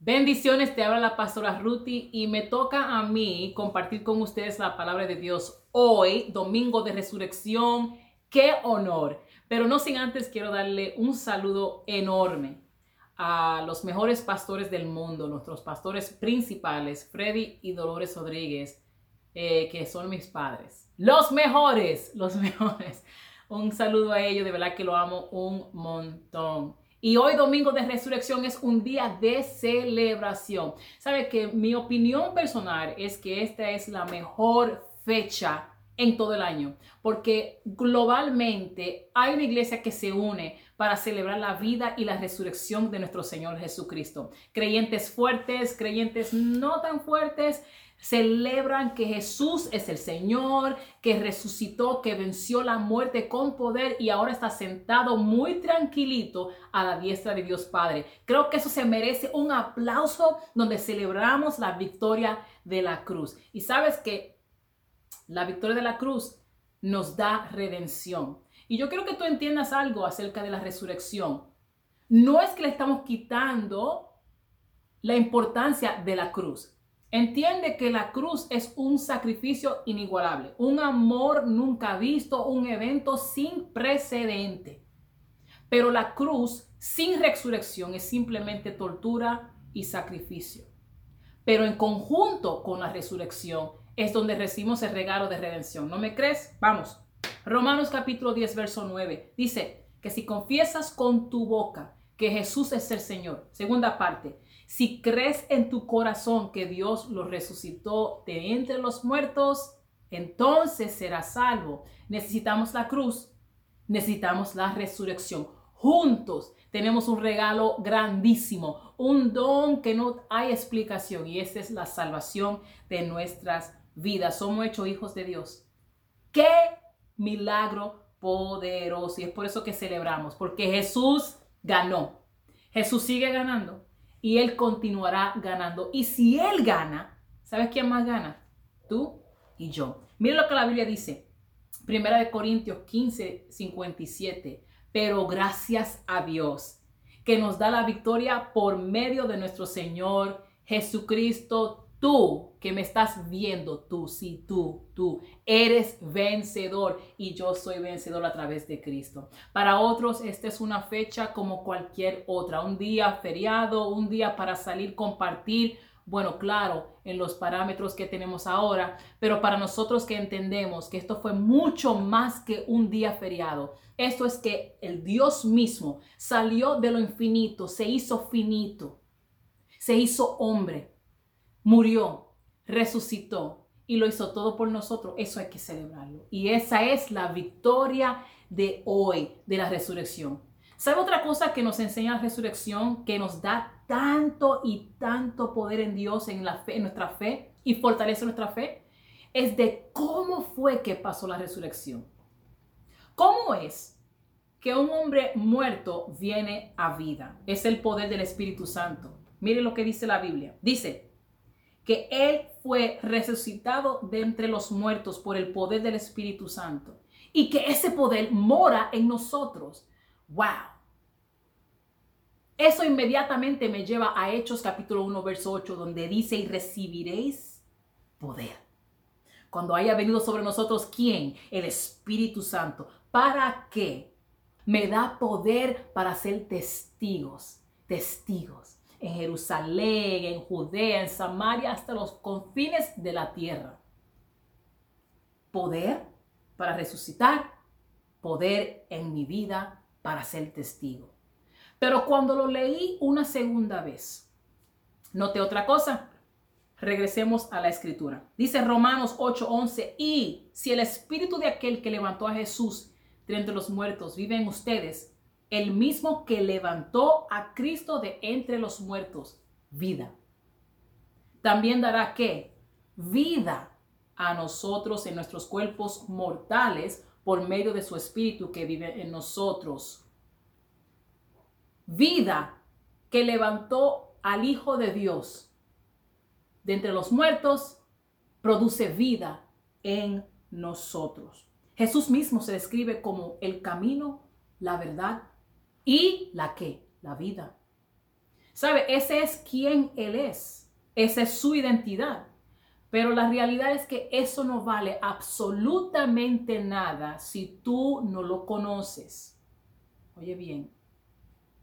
Bendiciones, te habla la pastora Ruti y me toca a mí compartir con ustedes la palabra de Dios hoy, domingo de resurrección. ¡Qué honor! Pero no sin antes quiero darle un saludo enorme a los mejores pastores del mundo, nuestros pastores principales, Freddy y Dolores Rodríguez, eh, que son mis padres. Los mejores, los mejores. Un saludo a ellos, de verdad que lo amo un montón. Y hoy domingo de resurrección es un día de celebración. Sabe que mi opinión personal es que esta es la mejor fecha en todo el año, porque globalmente hay una iglesia que se une para celebrar la vida y la resurrección de nuestro Señor Jesucristo. Creyentes fuertes, creyentes no tan fuertes, celebran que Jesús es el Señor, que resucitó, que venció la muerte con poder y ahora está sentado muy tranquilito a la diestra de Dios Padre. Creo que eso se merece un aplauso donde celebramos la victoria de la cruz. Y sabes que la victoria de la cruz nos da redención. Y yo quiero que tú entiendas algo acerca de la resurrección. No es que le estamos quitando la importancia de la cruz. Entiende que la cruz es un sacrificio inigualable, un amor nunca visto, un evento sin precedente. Pero la cruz sin resurrección es simplemente tortura y sacrificio. Pero en conjunto con la resurrección es donde recibimos el regalo de redención. ¿No me crees? Vamos. Romanos capítulo 10, verso 9. Dice que si confiesas con tu boca que Jesús es el Señor, segunda parte, si crees en tu corazón que Dios lo resucitó de entre los muertos, entonces serás salvo. Necesitamos la cruz, necesitamos la resurrección. Juntos tenemos un regalo grandísimo, un don que no hay explicación y esa es la salvación de nuestras vidas. Somos hechos hijos de Dios. ¡Qué milagro poderoso! Y es por eso que celebramos, porque Jesús ganó. Jesús sigue ganando y Él continuará ganando. Y si Él gana, ¿sabes quién más gana? Tú y yo. Mira lo que la Biblia dice. Primera de Corintios 15, 57. Pero gracias a Dios que nos da la victoria por medio de nuestro Señor Jesucristo Tú que me estás viendo, tú, sí, tú, tú, eres vencedor y yo soy vencedor a través de Cristo. Para otros, esta es una fecha como cualquier otra, un día feriado, un día para salir, compartir, bueno, claro, en los parámetros que tenemos ahora, pero para nosotros que entendemos que esto fue mucho más que un día feriado, esto es que el Dios mismo salió de lo infinito, se hizo finito, se hizo hombre murió, resucitó y lo hizo todo por nosotros, eso hay que celebrarlo. Y esa es la victoria de hoy, de la resurrección. ¿Sabe otra cosa que nos enseña la resurrección, que nos da tanto y tanto poder en Dios, en, la fe, en nuestra fe y fortalece nuestra fe? Es de cómo fue que pasó la resurrección. ¿Cómo es que un hombre muerto viene a vida? Es el poder del Espíritu Santo. Mire lo que dice la Biblia. Dice, que Él fue resucitado de entre los muertos por el poder del Espíritu Santo y que ese poder mora en nosotros. ¡Wow! Eso inmediatamente me lleva a Hechos capítulo 1, verso 8, donde dice, y recibiréis poder. Cuando haya venido sobre nosotros, ¿quién? El Espíritu Santo. ¿Para qué? Me da poder para ser testigos, testigos en Jerusalén, en Judea, en Samaria, hasta los confines de la tierra. Poder para resucitar, poder en mi vida para ser testigo. Pero cuando lo leí una segunda vez, noté otra cosa. Regresemos a la escritura. Dice Romanos 8:11, y si el espíritu de aquel que levantó a Jesús de entre los muertos vive en ustedes, el mismo que levantó a Cristo de entre los muertos, vida. También dará que vida a nosotros en nuestros cuerpos mortales por medio de su Espíritu que vive en nosotros. Vida que levantó al Hijo de Dios de entre los muertos, produce vida en nosotros. Jesús mismo se describe como el camino, la verdad y la que, la vida. ¿Sabe? Ese es quien Él es. Esa es su identidad. Pero la realidad es que eso no vale absolutamente nada si tú no lo conoces. Oye bien,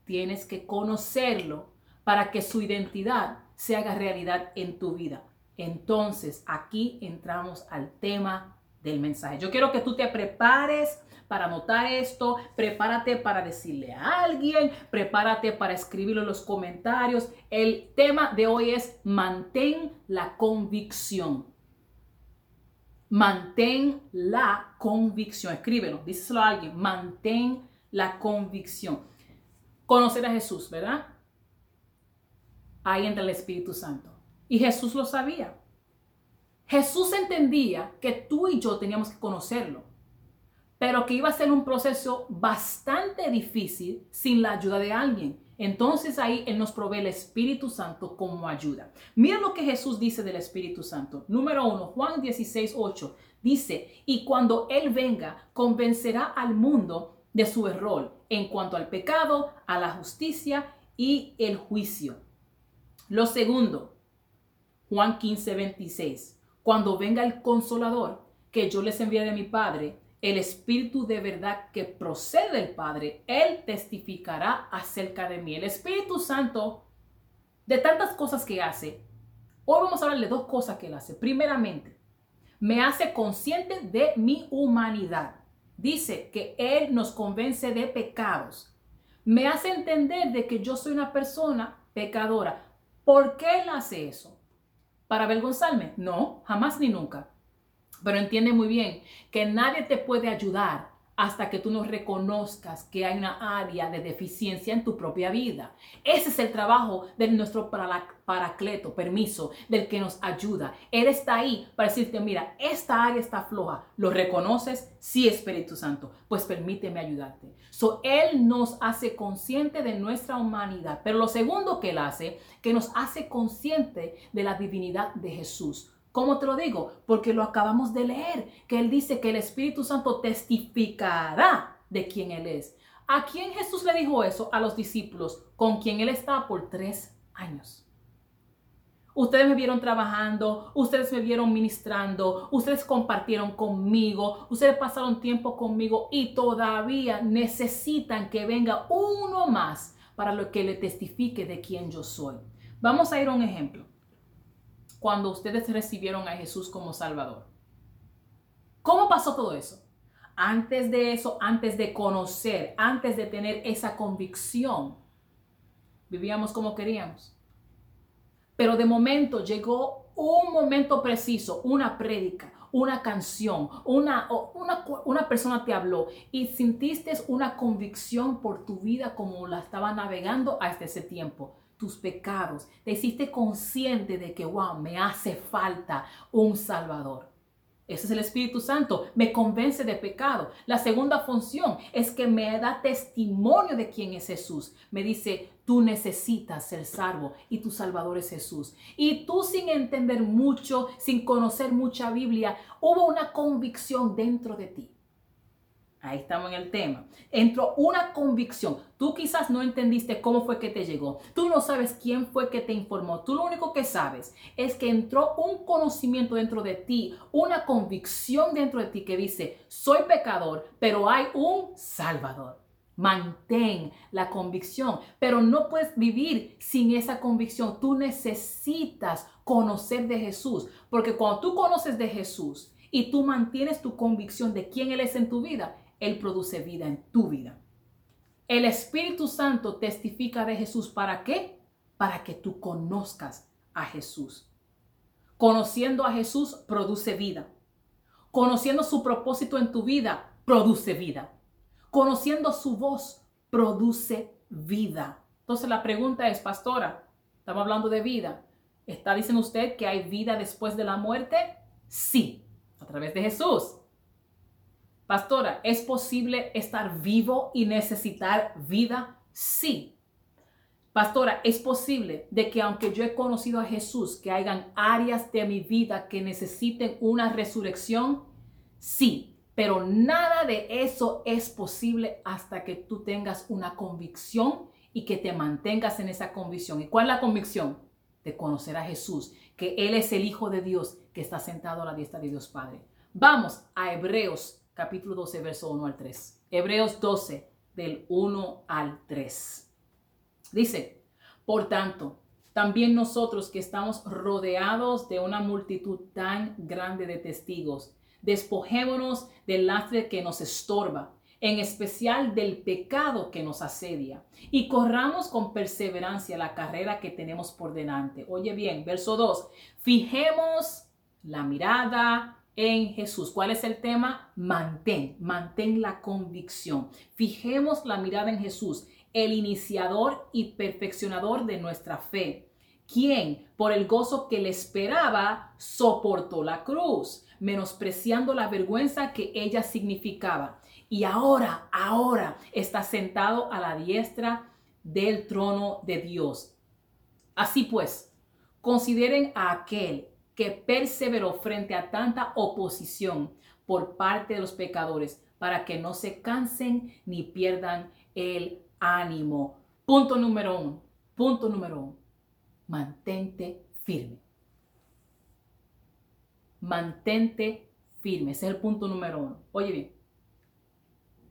tienes que conocerlo para que su identidad se haga realidad en tu vida. Entonces, aquí entramos al tema del mensaje. Yo quiero que tú te prepares para anotar esto, prepárate para decirle a alguien, prepárate para escribirlo en los comentarios. El tema de hoy es mantén la convicción. Mantén la convicción. Escríbelo, díselo a alguien. Mantén la convicción. Conocer a Jesús, ¿verdad? Ahí entra el Espíritu Santo. Y Jesús lo sabía. Jesús entendía que tú y yo teníamos que conocerlo pero que iba a ser un proceso bastante difícil sin la ayuda de alguien. Entonces ahí Él nos provee el Espíritu Santo como ayuda. Mira lo que Jesús dice del Espíritu Santo. Número uno, Juan 16, 8 dice, y cuando Él venga, convencerá al mundo de su error en cuanto al pecado, a la justicia y el juicio. Lo segundo, Juan 15, 26, cuando venga el consolador que yo les envié de mi Padre, el Espíritu de verdad que procede del Padre, Él testificará acerca de mí. El Espíritu Santo, de tantas cosas que hace, hoy vamos a hablar de dos cosas que Él hace. Primeramente, me hace consciente de mi humanidad. Dice que Él nos convence de pecados. Me hace entender de que yo soy una persona pecadora. ¿Por qué Él hace eso? ¿Para avergonzarme? No, jamás ni nunca. Pero entiende muy bien que nadie te puede ayudar hasta que tú no reconozcas que hay una área de deficiencia en tu propia vida. Ese es el trabajo de nuestro paracleto, permiso, del que nos ayuda. Él está ahí para decirte, mira, esta área está floja. ¿Lo reconoces? Sí, Espíritu Santo. Pues permíteme ayudarte. So, él nos hace consciente de nuestra humanidad. Pero lo segundo que Él hace, que nos hace consciente de la divinidad de Jesús. ¿Cómo te lo digo? Porque lo acabamos de leer, que Él dice que el Espíritu Santo testificará de quién Él es. ¿A quién Jesús le dijo eso? A los discípulos, con quien Él estaba por tres años. Ustedes me vieron trabajando, ustedes me vieron ministrando, ustedes compartieron conmigo, ustedes pasaron tiempo conmigo y todavía necesitan que venga uno más para lo que le testifique de quién yo soy. Vamos a ir a un ejemplo cuando ustedes recibieron a Jesús como Salvador. ¿Cómo pasó todo eso? Antes de eso, antes de conocer, antes de tener esa convicción, vivíamos como queríamos. Pero de momento llegó un momento preciso, una prédica, una canción, una, una, una, persona te habló y sintiste una convicción por tu vida como la estaba navegando hasta ese tiempo tus pecados, te hiciste consciente de que, wow, me hace falta un Salvador. Ese es el Espíritu Santo, me convence de pecado. La segunda función es que me da testimonio de quién es Jesús. Me dice, tú necesitas ser salvo y tu Salvador es Jesús. Y tú sin entender mucho, sin conocer mucha Biblia, hubo una convicción dentro de ti. Ahí estamos en el tema. Entró una convicción. Tú quizás no entendiste cómo fue que te llegó. Tú no sabes quién fue que te informó. Tú lo único que sabes es que entró un conocimiento dentro de ti, una convicción dentro de ti que dice, soy pecador, pero hay un Salvador. Mantén la convicción, pero no puedes vivir sin esa convicción. Tú necesitas conocer de Jesús, porque cuando tú conoces de Jesús y tú mantienes tu convicción de quién Él es en tu vida, él produce vida en tu vida. El Espíritu Santo testifica de Jesús. ¿Para qué? Para que tú conozcas a Jesús. Conociendo a Jesús produce vida. Conociendo su propósito en tu vida produce vida. Conociendo su voz produce vida. Entonces la pregunta es, pastora, estamos hablando de vida. ¿Está diciendo usted que hay vida después de la muerte? Sí, a través de Jesús. Pastora, ¿es posible estar vivo y necesitar vida? Sí. Pastora, ¿es posible de que aunque yo he conocido a Jesús, que hayan áreas de mi vida que necesiten una resurrección? Sí, pero nada de eso es posible hasta que tú tengas una convicción y que te mantengas en esa convicción. ¿Y cuál es la convicción? De conocer a Jesús, que Él es el Hijo de Dios que está sentado a la diestra de Dios Padre. Vamos a Hebreos capítulo 12, verso 1 al 3. Hebreos 12, del 1 al 3. Dice, por tanto, también nosotros que estamos rodeados de una multitud tan grande de testigos, despojémonos del lastre que nos estorba, en especial del pecado que nos asedia, y corramos con perseverancia la carrera que tenemos por delante. Oye bien, verso 2, fijemos la mirada en Jesús. ¿Cuál es el tema? Mantén, mantén la convicción. Fijemos la mirada en Jesús el iniciador y perfeccionador de nuestra fe, quien, por el gozo que le esperaba, soportó la cruz, menospreciando la vergüenza que ella significaba. Y ahora, ahora está sentado a la diestra del trono de Dios. Así pues, consideren a aquel que perseveró frente a tanta oposición por parte de los pecadores, para que no se cansen ni pierdan el ánimo. Punto número uno. Punto número uno. Mantente firme. Mantente firme. Ese es el punto número uno. Oye bien.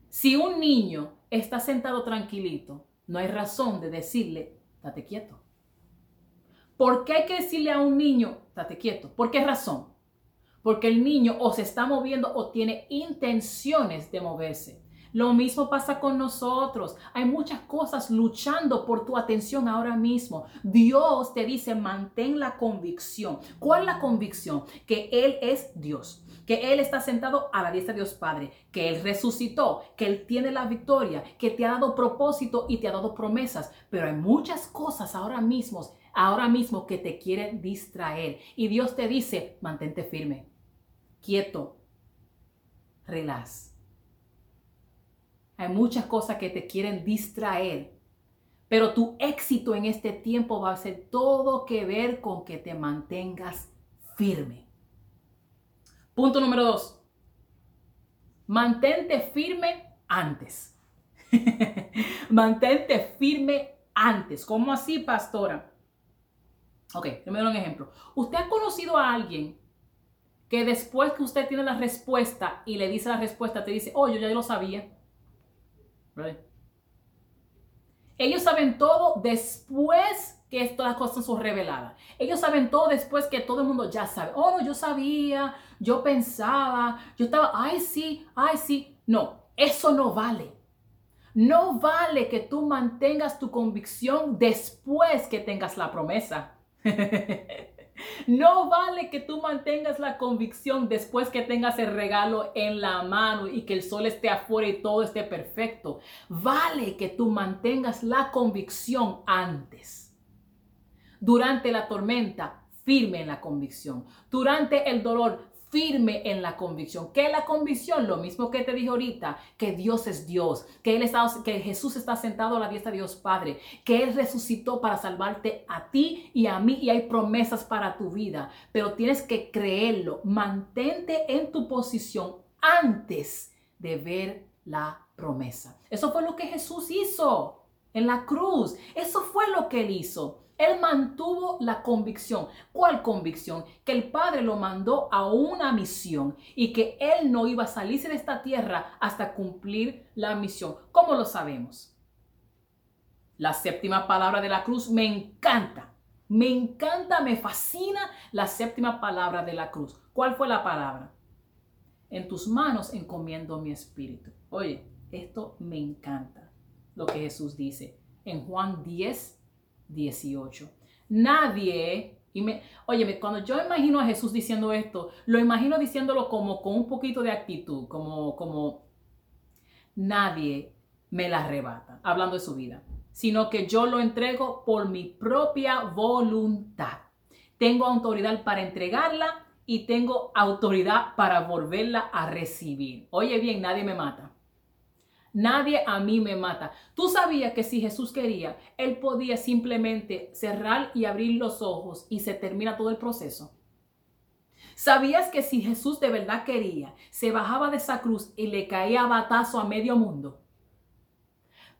Si un niño está sentado tranquilito, no hay razón de decirle, date quieto. ¿Por qué hay que decirle a un niño, date quieto? ¿Por qué razón? Porque el niño o se está moviendo o tiene intenciones de moverse. Lo mismo pasa con nosotros. Hay muchas cosas luchando por tu atención ahora mismo. Dios te dice, mantén la convicción. ¿Cuál la convicción? Que Él es Dios que Él está sentado a la diestra de Dios Padre, que Él resucitó, que Él tiene la victoria, que te ha dado propósito y te ha dado promesas. Pero hay muchas cosas ahora mismo, ahora mismo que te quieren distraer. Y Dios te dice, mantente firme, quieto, relax. Hay muchas cosas que te quieren distraer. Pero tu éxito en este tiempo va a ser todo que ver con que te mantengas firme. Punto número dos. Mantente firme antes. Mantente firme antes. ¿Cómo así, pastora? Ok, me doy un ejemplo. ¿Usted ha conocido a alguien que después que usted tiene la respuesta y le dice la respuesta, te dice, oh, yo ya lo sabía? Ellos saben todo después que todas las cosas son reveladas. Ellos saben todo después que todo el mundo ya sabe. Oh, no, yo sabía, yo pensaba, yo estaba, ay, sí, ay, sí. No, eso no vale. No vale que tú mantengas tu convicción después que tengas la promesa. No vale que tú mantengas la convicción después que tengas el regalo en la mano y que el sol esté afuera y todo esté perfecto. Vale que tú mantengas la convicción antes. Durante la tormenta, firme en la convicción. Durante el dolor, firme en la convicción. ¿Qué es la convicción? Lo mismo que te dije ahorita, que Dios es Dios, que, él está, que Jesús está sentado a la diestra de Dios Padre, que Él resucitó para salvarte a ti y a mí y hay promesas para tu vida, pero tienes que creerlo. Mantente en tu posición antes de ver la promesa. Eso fue lo que Jesús hizo en la cruz. Eso fue lo que Él hizo. Él mantuvo la convicción. ¿Cuál convicción? Que el Padre lo mandó a una misión y que Él no iba a salirse de esta tierra hasta cumplir la misión. ¿Cómo lo sabemos? La séptima palabra de la cruz me encanta. Me encanta, me fascina la séptima palabra de la cruz. ¿Cuál fue la palabra? En tus manos encomiendo mi espíritu. Oye, esto me encanta, lo que Jesús dice en Juan 10, 18. Nadie, y me, oye, cuando yo imagino a Jesús diciendo esto, lo imagino diciéndolo como con un poquito de actitud, como, como nadie me la arrebata, hablando de su vida, sino que yo lo entrego por mi propia voluntad. Tengo autoridad para entregarla y tengo autoridad para volverla a recibir. Oye bien, nadie me mata. Nadie a mí me mata. Tú sabías que si Jesús quería, Él podía simplemente cerrar y abrir los ojos y se termina todo el proceso. ¿Sabías que si Jesús de verdad quería, se bajaba de esa cruz y le caía batazo a medio mundo?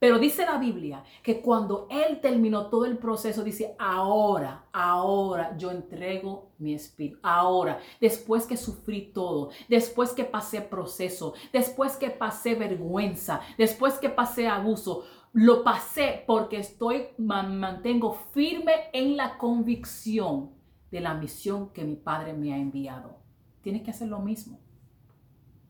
Pero dice la Biblia que cuando Él terminó todo el proceso, dice, ahora, ahora yo entrego mi espíritu. Ahora, después que sufrí todo, después que pasé proceso, después que pasé vergüenza, después que pasé abuso, lo pasé porque estoy, mantengo firme en la convicción de la misión que mi Padre me ha enviado. Tienes que hacer lo mismo.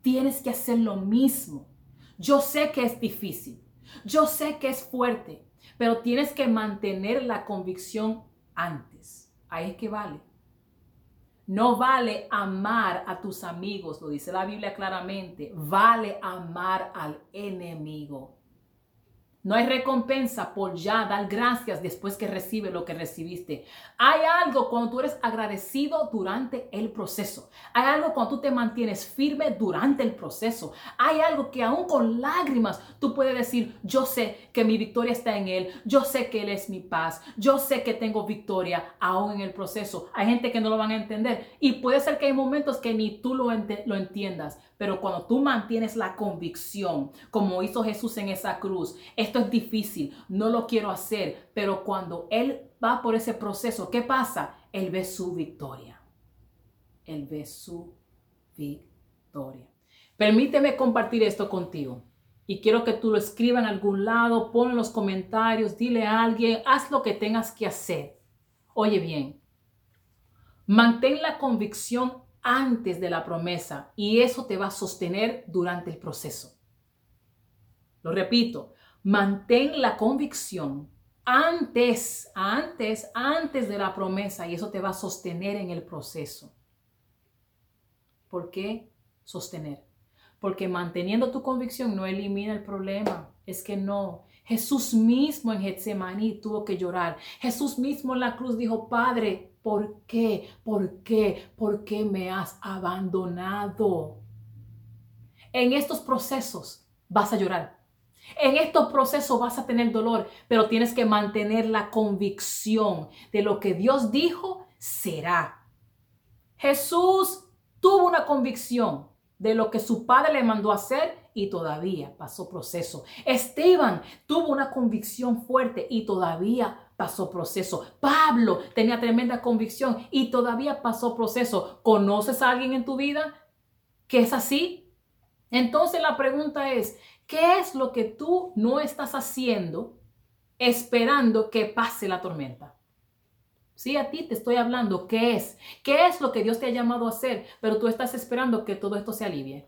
Tienes que hacer lo mismo. Yo sé que es difícil. Yo sé que es fuerte, pero tienes que mantener la convicción antes. Ahí es que vale. No vale amar a tus amigos, lo dice la Biblia claramente. Vale amar al enemigo. No hay recompensa por ya dar gracias después que recibe lo que recibiste. Hay algo cuando tú eres agradecido durante el proceso. Hay algo cuando tú te mantienes firme durante el proceso. Hay algo que aún con lágrimas tú puedes decir, yo sé que mi victoria está en Él. Yo sé que Él es mi paz. Yo sé que tengo victoria aún en el proceso. Hay gente que no lo van a entender. Y puede ser que hay momentos que ni tú lo, lo entiendas. Pero cuando tú mantienes la convicción, como hizo Jesús en esa cruz, es difícil, no lo quiero hacer, pero cuando Él va por ese proceso, ¿qué pasa? Él ve su victoria. Él ve su victoria. Permíteme compartir esto contigo. Y quiero que tú lo escribas en algún lado, pon los comentarios, dile a alguien, haz lo que tengas que hacer. Oye bien, mantén la convicción antes de la promesa y eso te va a sostener durante el proceso. Lo repito, mantén la convicción antes, antes, antes de la promesa y eso te va a sostener en el proceso. ¿Por qué sostener? Porque manteniendo tu convicción no elimina el problema. Es que no. Jesús mismo en Getsemaní tuvo que llorar. Jesús mismo en la cruz dijo, Padre, ¿Por qué? ¿Por qué? ¿Por qué me has abandonado? En estos procesos vas a llorar. En estos procesos vas a tener dolor, pero tienes que mantener la convicción de lo que Dios dijo será. Jesús tuvo una convicción de lo que su padre le mandó hacer y todavía pasó proceso. Esteban tuvo una convicción fuerte y todavía pasó proceso. Pablo tenía tremenda convicción y todavía pasó proceso. ¿Conoces a alguien en tu vida que es así? Entonces la pregunta es, ¿qué es lo que tú no estás haciendo esperando que pase la tormenta? Sí, a ti te estoy hablando, ¿qué es? ¿Qué es lo que Dios te ha llamado a hacer? Pero tú estás esperando que todo esto se alivie.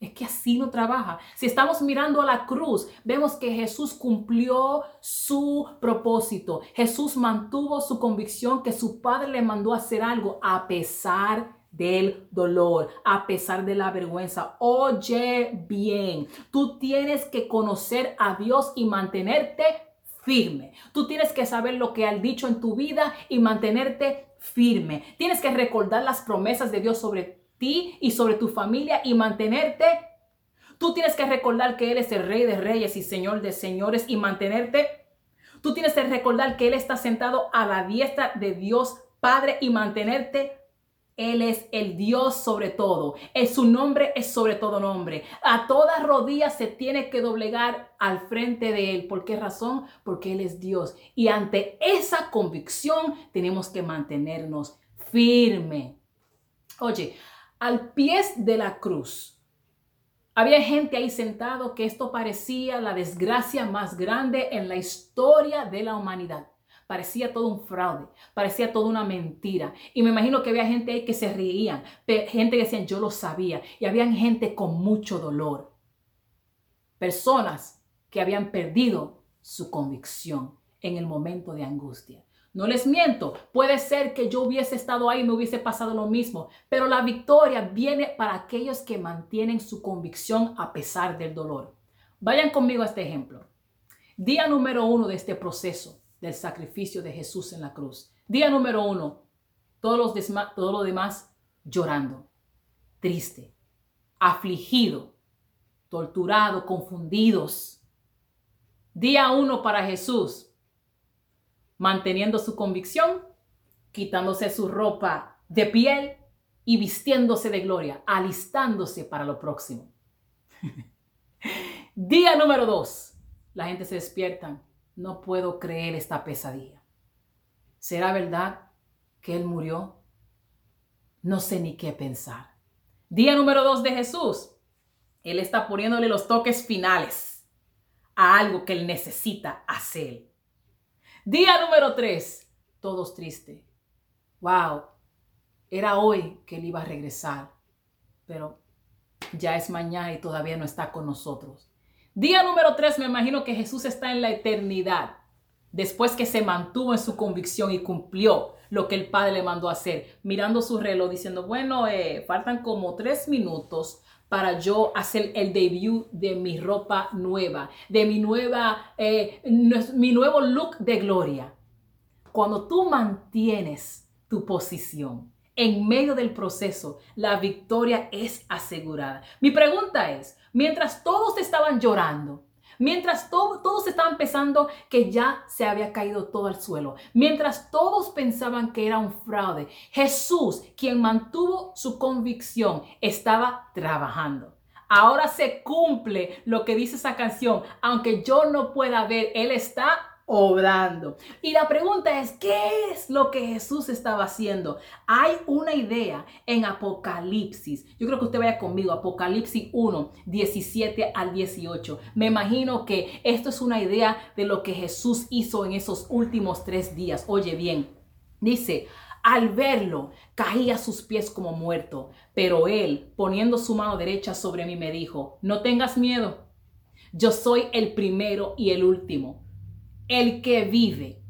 Es que así no trabaja. Si estamos mirando a la cruz, vemos que Jesús cumplió su propósito. Jesús mantuvo su convicción que su Padre le mandó a hacer algo a pesar del dolor, a pesar de la vergüenza. Oye bien, tú tienes que conocer a Dios y mantenerte firme. Tú tienes que saber lo que ha dicho en tu vida y mantenerte firme. Tienes que recordar las promesas de Dios sobre ti y sobre tu familia y mantenerte. Tú tienes que recordar que Él es el Rey de Reyes y Señor de Señores y mantenerte. Tú tienes que recordar que Él está sentado a la diestra de Dios Padre y mantenerte. Él es el Dios sobre todo. Es su nombre es sobre todo nombre. A todas rodillas se tiene que doblegar al frente de Él. ¿Por qué razón? Porque Él es Dios. Y ante esa convicción tenemos que mantenernos firme. Oye, al pie de la cruz. Había gente ahí sentado que esto parecía la desgracia más grande en la historia de la humanidad. Parecía todo un fraude, parecía toda una mentira. Y me imagino que había gente ahí que se reían, gente que decían yo lo sabía. Y había gente con mucho dolor. Personas que habían perdido su convicción en el momento de angustia. No les miento, puede ser que yo hubiese estado ahí y me hubiese pasado lo mismo, pero la victoria viene para aquellos que mantienen su convicción a pesar del dolor. Vayan conmigo a este ejemplo. Día número uno de este proceso del sacrificio de Jesús en la cruz. Día número uno, todos los todo lo demás llorando, triste, afligido, torturado, confundidos. Día uno para Jesús, manteniendo su convicción, quitándose su ropa de piel y vistiéndose de gloria, alistándose para lo próximo. Día número dos, la gente se despierta. No puedo creer esta pesadilla. ¿Será verdad que Él murió? No sé ni qué pensar. Día número dos de Jesús. Él está poniéndole los toques finales a algo que Él necesita hacer. Día número tres. Todos tristes. Wow. Era hoy que Él iba a regresar. Pero ya es mañana y todavía no está con nosotros. Día número tres, me imagino que Jesús está en la eternidad, después que se mantuvo en su convicción y cumplió lo que el Padre le mandó hacer, mirando su reloj, diciendo, bueno, eh, faltan como tres minutos para yo hacer el debut de mi ropa nueva, de mi nueva, eh, mi nuevo look de gloria. Cuando tú mantienes tu posición, en medio del proceso, la victoria es asegurada. Mi pregunta es, mientras todos estaban llorando, mientras todos estaban pensando que ya se había caído todo al suelo, mientras todos pensaban que era un fraude, Jesús, quien mantuvo su convicción, estaba trabajando. Ahora se cumple lo que dice esa canción, aunque yo no pueda ver, Él está obrando. Y la pregunta es, ¿qué es lo que Jesús estaba haciendo? Hay una idea en Apocalipsis. Yo creo que usted vaya conmigo, Apocalipsis 1, 17 al 18. Me imagino que esto es una idea de lo que Jesús hizo en esos últimos tres días. Oye bien, dice, al verlo, caí a sus pies como muerto, pero él, poniendo su mano derecha sobre mí, me dijo, no tengas miedo, yo soy el primero y el último el que vive.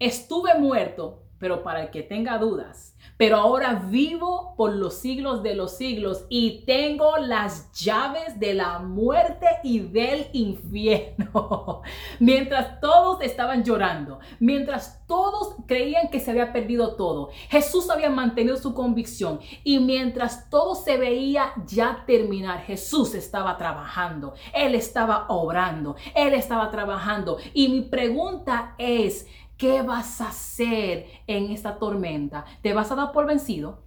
Estuve muerto, pero para el que tenga dudas, pero ahora vivo por los siglos de los siglos y tengo las llaves de la muerte y del infierno. mientras todos estaban llorando, mientras todos creían que se había perdido todo, Jesús había mantenido su convicción y mientras todo se veía ya terminar, Jesús estaba trabajando, Él estaba obrando, Él estaba trabajando. Y mi pregunta es, ¿Qué vas a hacer en esta tormenta? ¿Te vas a dar por vencido?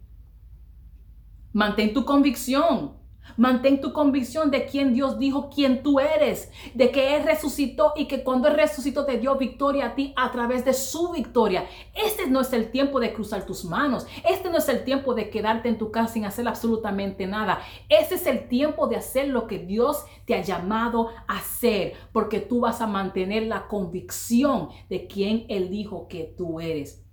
Mantén tu convicción. Mantén tu convicción de quién Dios dijo quién tú eres, de que Él resucitó y que cuando Él resucitó te dio victoria a ti a través de su victoria. Este no es el tiempo de cruzar tus manos, este no es el tiempo de quedarte en tu casa sin hacer absolutamente nada. Este es el tiempo de hacer lo que Dios te ha llamado a hacer, porque tú vas a mantener la convicción de quién Él dijo que tú eres.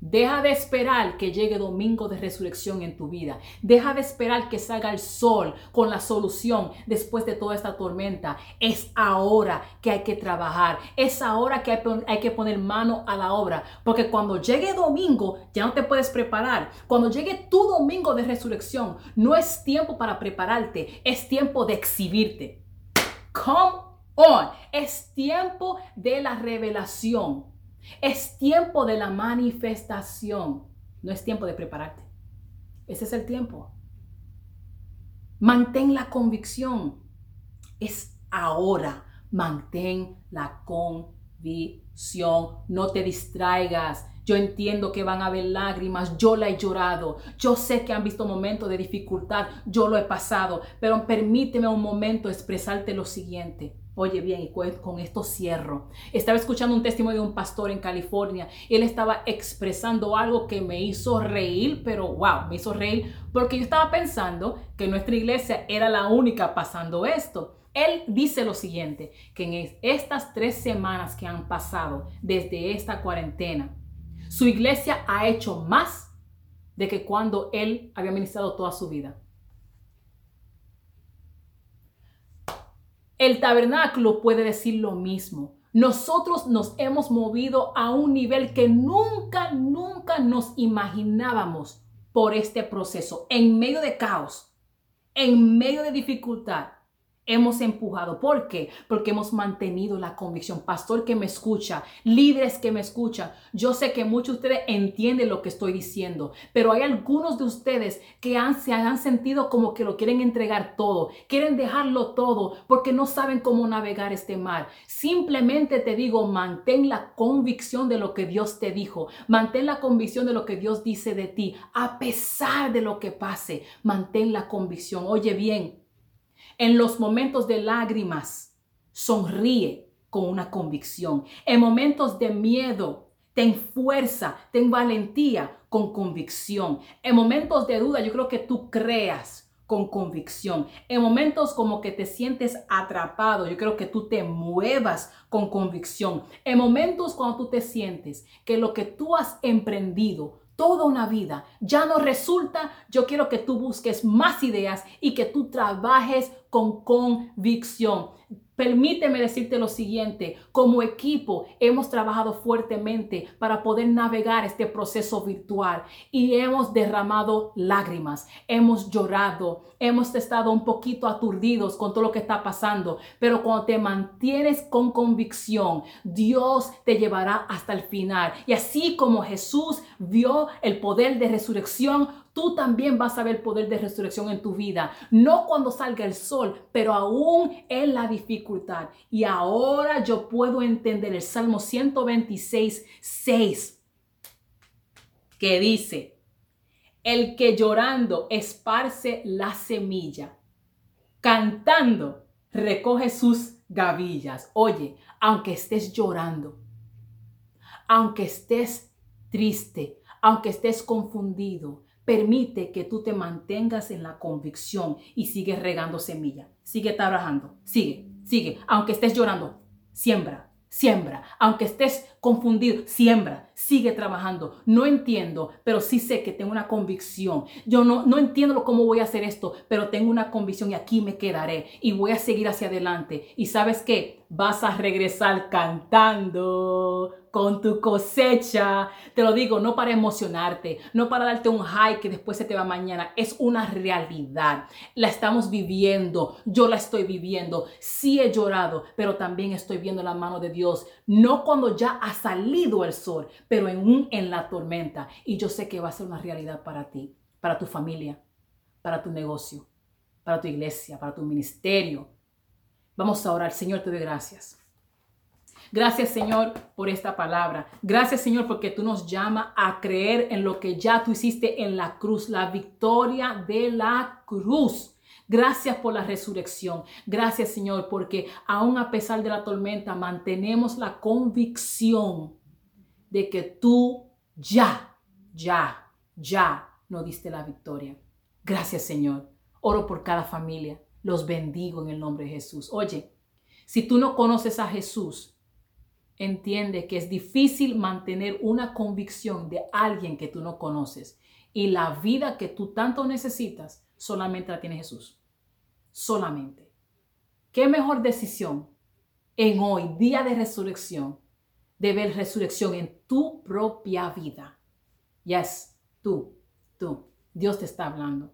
Deja de esperar que llegue domingo de resurrección en tu vida. Deja de esperar que salga el sol con la solución después de toda esta tormenta. Es ahora que hay que trabajar. Es ahora que hay, que poner mano a la obra. Porque cuando llegue domingo ya no te puedes preparar. Cuando llegue tu domingo de resurrección no es tiempo para prepararte. Es tiempo de exhibirte. Come on. Es tiempo de la revelación. Es tiempo de la manifestación. No es tiempo de prepararte. Ese es el tiempo. Mantén la convicción. Es ahora. Mantén la convicción. No te distraigas. Yo entiendo que van a haber lágrimas, yo la he llorado, yo sé que han visto momentos de dificultad, yo lo he pasado, pero permíteme un momento expresarte lo siguiente. Oye bien, y con esto cierro. Estaba escuchando un testimonio de un pastor en California. Él estaba expresando algo que me hizo reír, pero wow, me hizo reír porque yo estaba pensando que nuestra iglesia era la única pasando esto. Él dice lo siguiente, que en estas tres semanas que han pasado desde esta cuarentena, su iglesia ha hecho más de que cuando él había ministrado toda su vida. El tabernáculo puede decir lo mismo. Nosotros nos hemos movido a un nivel que nunca, nunca nos imaginábamos por este proceso, en medio de caos, en medio de dificultad hemos empujado. ¿Por qué? Porque hemos mantenido la convicción. Pastor que me escucha, líderes que me escuchan, yo sé que muchos de ustedes entienden lo que estoy diciendo, pero hay algunos de ustedes que han, se han sentido como que lo quieren entregar todo, quieren dejarlo todo porque no saben cómo navegar este mar. Simplemente te digo, mantén la convicción de lo que Dios te dijo, mantén la convicción de lo que Dios dice de ti, a pesar de lo que pase, mantén la convicción. Oye bien, en los momentos de lágrimas, sonríe con una convicción. En momentos de miedo, ten fuerza, ten valentía con convicción. En momentos de duda, yo creo que tú creas con convicción. En momentos como que te sientes atrapado, yo creo que tú te muevas con convicción. En momentos cuando tú te sientes que lo que tú has emprendido toda una vida ya no resulta, yo quiero que tú busques más ideas y que tú trabajes con convicción. Permíteme decirte lo siguiente, como equipo hemos trabajado fuertemente para poder navegar este proceso virtual y hemos derramado lágrimas, hemos llorado, hemos estado un poquito aturdidos con todo lo que está pasando, pero cuando te mantienes con convicción, Dios te llevará hasta el final. Y así como Jesús vio el poder de resurrección, tú también vas a ver poder de resurrección en tu vida. No cuando salga el sol, pero aún en la dificultad. Y ahora yo puedo entender el Salmo 126, 6, que dice, el que llorando esparce la semilla, cantando recoge sus gavillas. Oye, aunque estés llorando, aunque estés triste, aunque estés confundido, permite que tú te mantengas en la convicción y sigues regando semilla. Sigue trabajando, sigue, sigue. Aunque estés llorando, siembra, siembra. Aunque estés confundido, siembra, sigue trabajando. No entiendo, pero sí sé que tengo una convicción. Yo no, no entiendo cómo voy a hacer esto, pero tengo una convicción y aquí me quedaré y voy a seguir hacia adelante. Y sabes qué? Vas a regresar cantando con tu cosecha. Te lo digo, no para emocionarte, no para darte un high que después se te va mañana. Es una realidad. La estamos viviendo. Yo la estoy viviendo. Sí he llorado, pero también estoy viendo la mano de Dios. No cuando ya ha salido el sol, pero en, en la tormenta. Y yo sé que va a ser una realidad para ti, para tu familia, para tu negocio, para tu iglesia, para tu ministerio. Vamos a orar. Señor, te doy gracias. Gracias Señor por esta palabra. Gracias Señor porque tú nos llamas a creer en lo que ya tú hiciste en la cruz, la victoria de la cruz. Gracias por la resurrección. Gracias Señor porque aún a pesar de la tormenta mantenemos la convicción de que tú ya, ya, ya nos diste la victoria. Gracias Señor. Oro por cada familia. Los bendigo en el nombre de Jesús. Oye, si tú no conoces a Jesús, entiende que es difícil mantener una convicción de alguien que tú no conoces. Y la vida que tú tanto necesitas solamente la tiene Jesús. Solamente. ¿Qué mejor decisión en hoy, día de resurrección, de ver resurrección en tu propia vida? Yes, tú, tú. Dios te está hablando.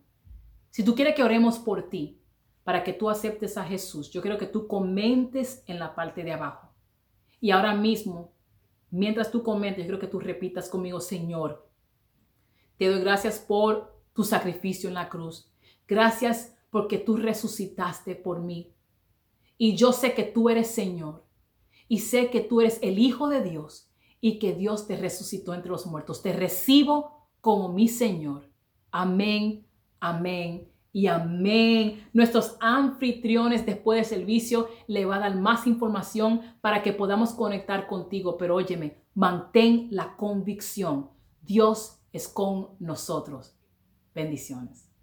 Si tú quieres que oremos por ti, para que tú aceptes a Jesús, yo quiero que tú comentes en la parte de abajo. Y ahora mismo, mientras tú comentes, yo creo que tú repitas conmigo, Señor, te doy gracias por tu sacrificio en la cruz. Gracias porque tú resucitaste por mí. Y yo sé que tú eres Señor. Y sé que tú eres el Hijo de Dios y que Dios te resucitó entre los muertos. Te recibo como mi Señor. Amén, amén y amén. Nuestros anfitriones después del servicio le va a dar más información para que podamos conectar contigo. Pero óyeme, mantén la convicción. Dios es con nosotros. Bendiciones.